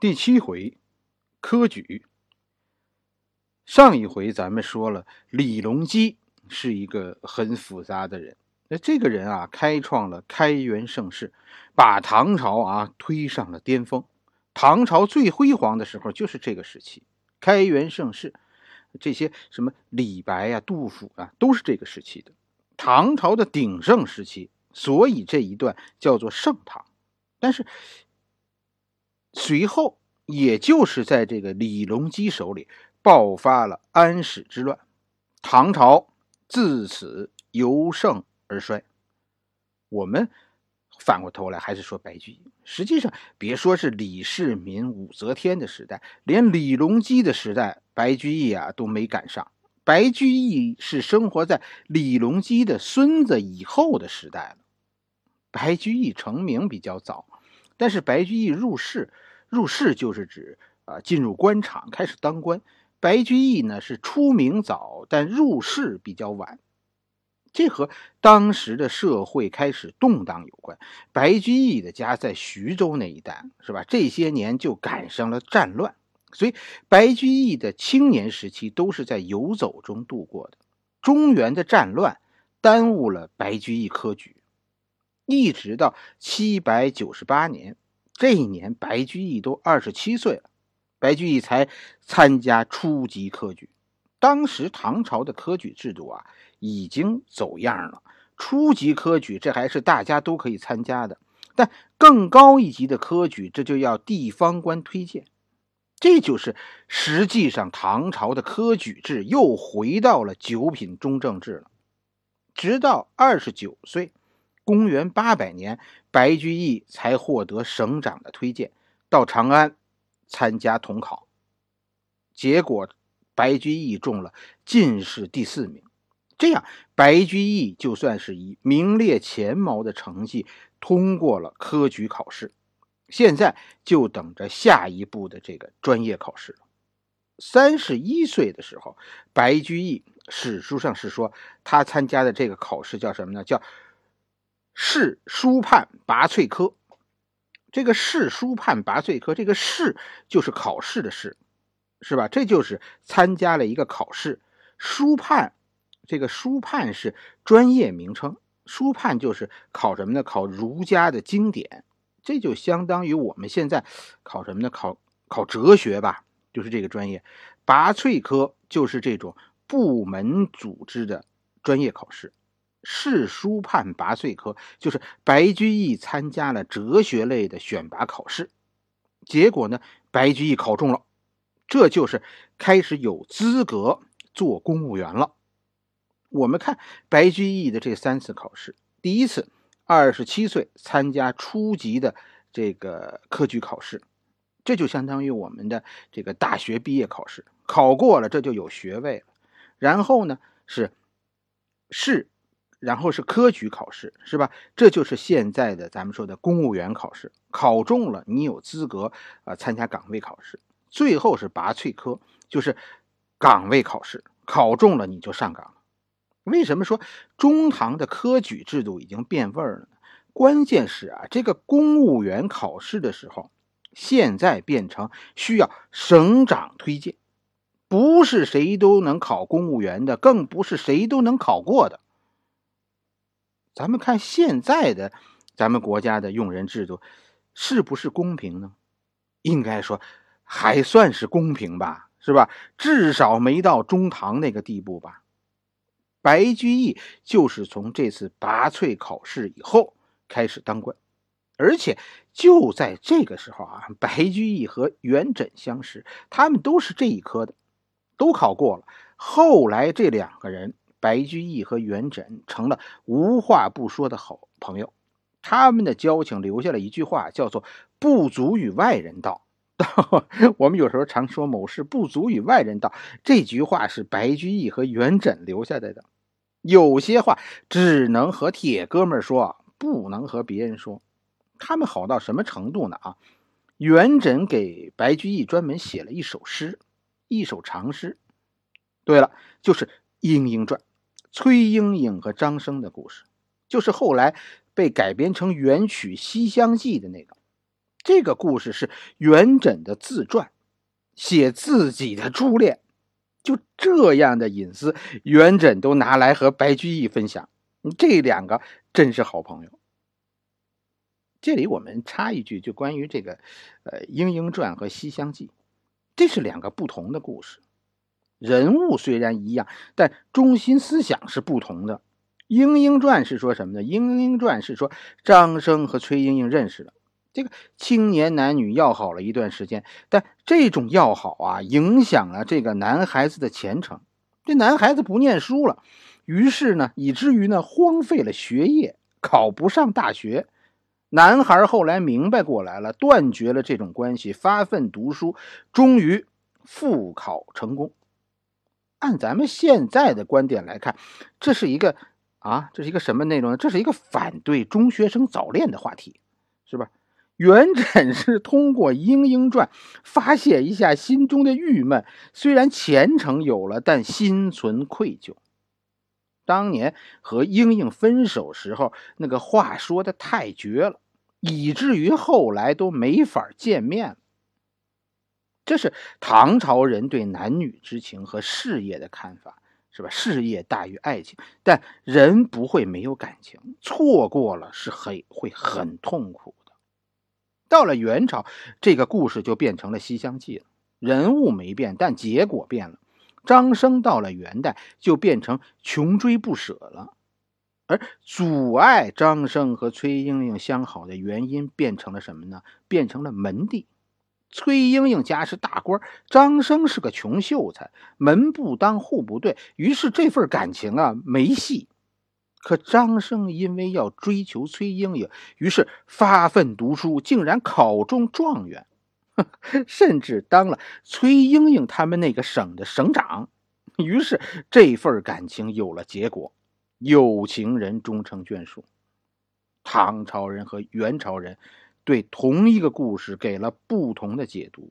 第七回，科举。上一回咱们说了，李隆基是一个很复杂的人。那这个人啊，开创了开元盛世，把唐朝啊推上了巅峰。唐朝最辉煌的时候就是这个时期，开元盛世。这些什么李白呀、杜甫啊，都是这个时期的唐朝的鼎盛时期。所以这一段叫做盛唐。但是。随后，也就是在这个李隆基手里爆发了安史之乱，唐朝自此由盛而衰。我们反过头来还是说白居易。实际上，别说是李世民、武则天的时代，连李隆基的时代，白居易啊都没赶上。白居易是生活在李隆基的孙子以后的时代了。白居易成名比较早。但是白居易入仕，入仕就是指啊进入官场开始当官。白居易呢是出名早，但入仕比较晚，这和当时的社会开始动荡有关。白居易的家在徐州那一带，是吧？这些年就赶上了战乱，所以白居易的青年时期都是在游走中度过的。中原的战乱耽误了白居易科举。一直到七百九十八年，这一年白居易都二十七岁了，白居易才参加初级科举。当时唐朝的科举制度啊，已经走样了。初级科举这还是大家都可以参加的，但更高一级的科举，这就要地方官推荐。这就是实际上唐朝的科举制又回到了九品中正制了。直到二十九岁。公元八百年，白居易才获得省长的推荐，到长安参加统考。结果，白居易中了进士第四名。这样，白居易就算是以名列前茅的成绩通过了科举考试。现在就等着下一步的这个专业考试了。三十一岁的时候，白居易史书上是说他参加的这个考试叫什么呢？叫。是书判拔萃科，这个试书判拔萃科，这个试就是考试的试，是吧？这就是参加了一个考试。书判，这个书判是专业名称，书判就是考什么呢？考儒家的经典，这就相当于我们现在考什么呢？考考哲学吧，就是这个专业。拔萃科就是这种部门组织的专业考试。试书判拔萃科就是白居易参加了哲学类的选拔考试，结果呢，白居易考中了，这就是开始有资格做公务员了。我们看白居易的这三次考试，第一次二十七岁参加初级的这个科举考试，这就相当于我们的这个大学毕业考试，考过了这就有学位了。然后呢是试。然后是科举考试，是吧？这就是现在的咱们说的公务员考试，考中了你有资格啊参加岗位考试。最后是拔萃科，就是岗位考试，考中了你就上岗了。为什么说中唐的科举制度已经变味儿了呢？关键是啊，这个公务员考试的时候，现在变成需要省长推荐，不是谁都能考公务员的，更不是谁都能考过的。咱们看现在的咱们国家的用人制度，是不是公平呢？应该说还算是公平吧，是吧？至少没到中唐那个地步吧。白居易就是从这次拔萃考试以后开始当官，而且就在这个时候啊，白居易和元稹相识，他们都是这一科的，都考过了。后来这两个人。白居易和元稹成了无话不说的好朋友，他们的交情留下了一句话，叫做“不足与外人道”。我们有时候常说某事不足与外人道，这句话是白居易和元稹留下来的。有些话只能和铁哥们说，不能和别人说。他们好到什么程度呢？啊，元稹给白居易专门写了一首诗，一首长诗。对了，就是《莺莺传》。崔莺莺和张生的故事，就是后来被改编成元曲《西厢记》的那个。这个故事是元稹的自传，写自己的初恋，就这样的隐私，元稹都拿来和白居易分享。这两个真是好朋友。这里我们插一句，就关于这个，呃，《莺莺传》和《西厢记》，这是两个不同的故事，人物虽然一样，但中心思想是不同的。《莺莺传》是说什么呢？《莺莺传》是说张生和崔莺莺认识了，这个青年男女要好了一段时间，但这种要好啊，影响了这个男孩子的前程。这男孩子不念书了。于是呢，以至于呢，荒废了学业，考不上大学。男孩后来明白过来了，断绝了这种关系，发奋读书，终于复考成功。按咱们现在的观点来看，这是一个啊，这是一个什么内容呢？这是一个反对中学生早恋的话题，是吧？元稹是通过《莺莺传》发泄一下心中的郁闷，虽然前程有了，但心存愧疚。当年和莺莺分手时候，那个话说的太绝了，以至于后来都没法见面了。这是唐朝人对男女之情和事业的看法，是吧？事业大于爱情，但人不会没有感情，错过了是很会很痛苦的。到了元朝，这个故事就变成了《西厢记》了，人物没变，但结果变了。张生到了元代就变成穷追不舍了，而阻碍张生和崔莺莺相好的原因变成了什么呢？变成了门第。崔莺莺家是大官，张生是个穷秀才，门不当户不对，于是这份感情啊没戏。可张生因为要追求崔莺莺，于是发奋读书，竟然考中状元。甚至当了崔莺莺他们那个省的省长，于是这份感情有了结果，有情人终成眷属。唐朝人和元朝人对同一个故事给了不同的解读，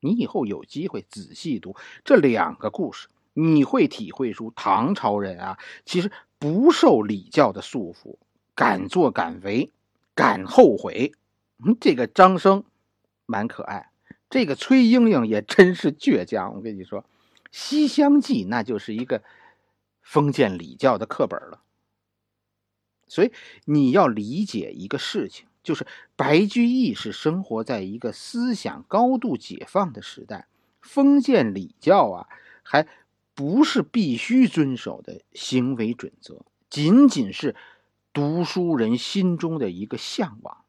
你以后有机会仔细读这两个故事，你会体会出唐朝人啊，其实不受礼教的束缚，敢作敢为，敢后悔。嗯这个张生。蛮可爱，这个崔莺莺也真是倔强。我跟你说，《西厢记》那就是一个封建礼教的课本了。所以你要理解一个事情，就是白居易是生活在一个思想高度解放的时代，封建礼教啊，还不是必须遵守的行为准则，仅仅是读书人心中的一个向往。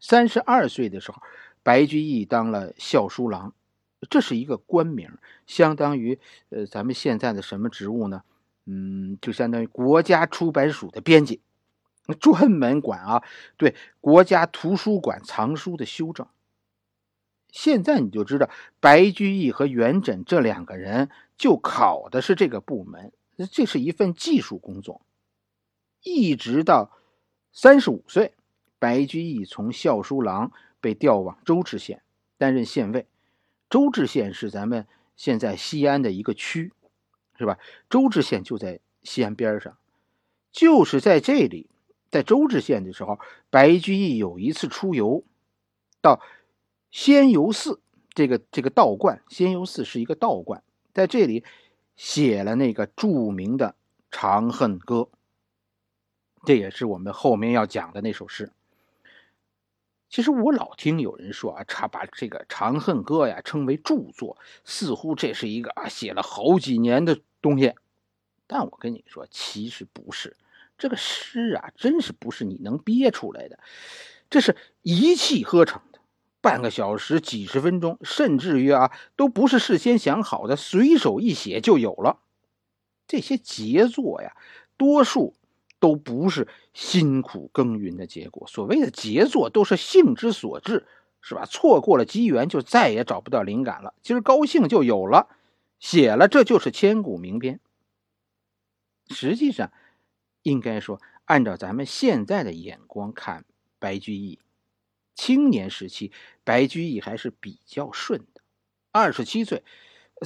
三十二岁的时候，白居易当了校书郎，这是一个官名，相当于呃咱们现在的什么职务呢？嗯，就相当于国家出版署的编辑，专门管啊对国家图书馆藏书的修正。现在你就知道，白居易和元稹这两个人就考的是这个部门，这是一份技术工作，一直到三十五岁。白居易从校书郎被调往周至县担任县尉。周至县是咱们现在西安的一个区，是吧？周至县就在西安边上，就是在这里，在周至县的时候，白居易有一次出游，到仙游寺这个这个道观，仙游寺是一个道观，在这里写了那个著名的《长恨歌》，这也是我们后面要讲的那首诗。其实我老听有人说啊，他把这个《长恨歌》呀称为著作，似乎这是一个啊写了好几年的东西。但我跟你说，其实不是，这个诗啊，真是不是你能憋出来的，这是一气呵成的，半个小时、几十分钟，甚至于啊，都不是事先想好的，随手一写就有了。这些杰作呀，多数。都不是辛苦耕耘的结果。所谓的杰作，都是兴之所至，是吧？错过了机缘，就再也找不到灵感了。今儿高兴就有了，写了，这就是千古名篇。实际上，应该说，按照咱们现在的眼光看，白居易青年时期，白居易还是比较顺的。二十七岁，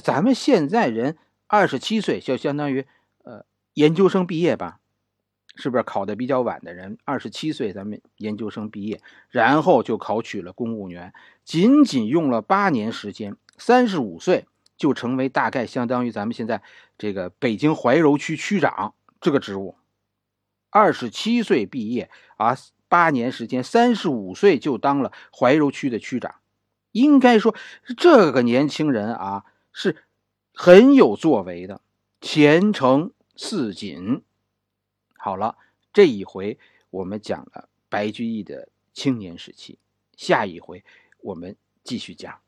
咱们现在人二十七岁就相当于呃研究生毕业吧。是不是考的比较晚的人，二十七岁咱们研究生毕业，然后就考取了公务员，仅仅用了八年时间，三十五岁就成为大概相当于咱们现在这个北京怀柔区区长这个职务。二十七岁毕业啊，八年时间，三十五岁就当了怀柔区的区长，应该说这个年轻人啊是很有作为的，前程似锦。好了，这一回我们讲了白居易的青年时期，下一回我们继续讲。